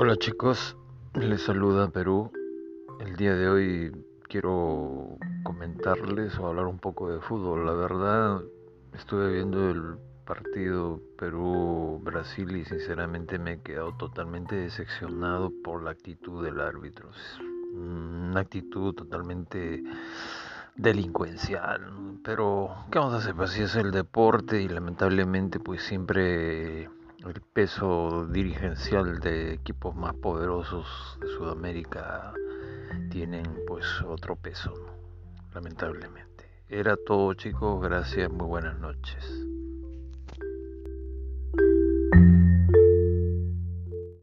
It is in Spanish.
Hola chicos, les saluda Perú. El día de hoy quiero comentarles o hablar un poco de fútbol. La verdad, estuve viendo el partido Perú-Brasil y sinceramente me he quedado totalmente decepcionado por la actitud del árbitro. Una actitud totalmente delincuencial. Pero, ¿qué vamos a hacer? Pues así es el deporte y lamentablemente pues siempre el peso dirigencial de equipos más poderosos de Sudamérica tienen pues otro peso, lamentablemente. Era todo chicos, gracias, muy buenas noches.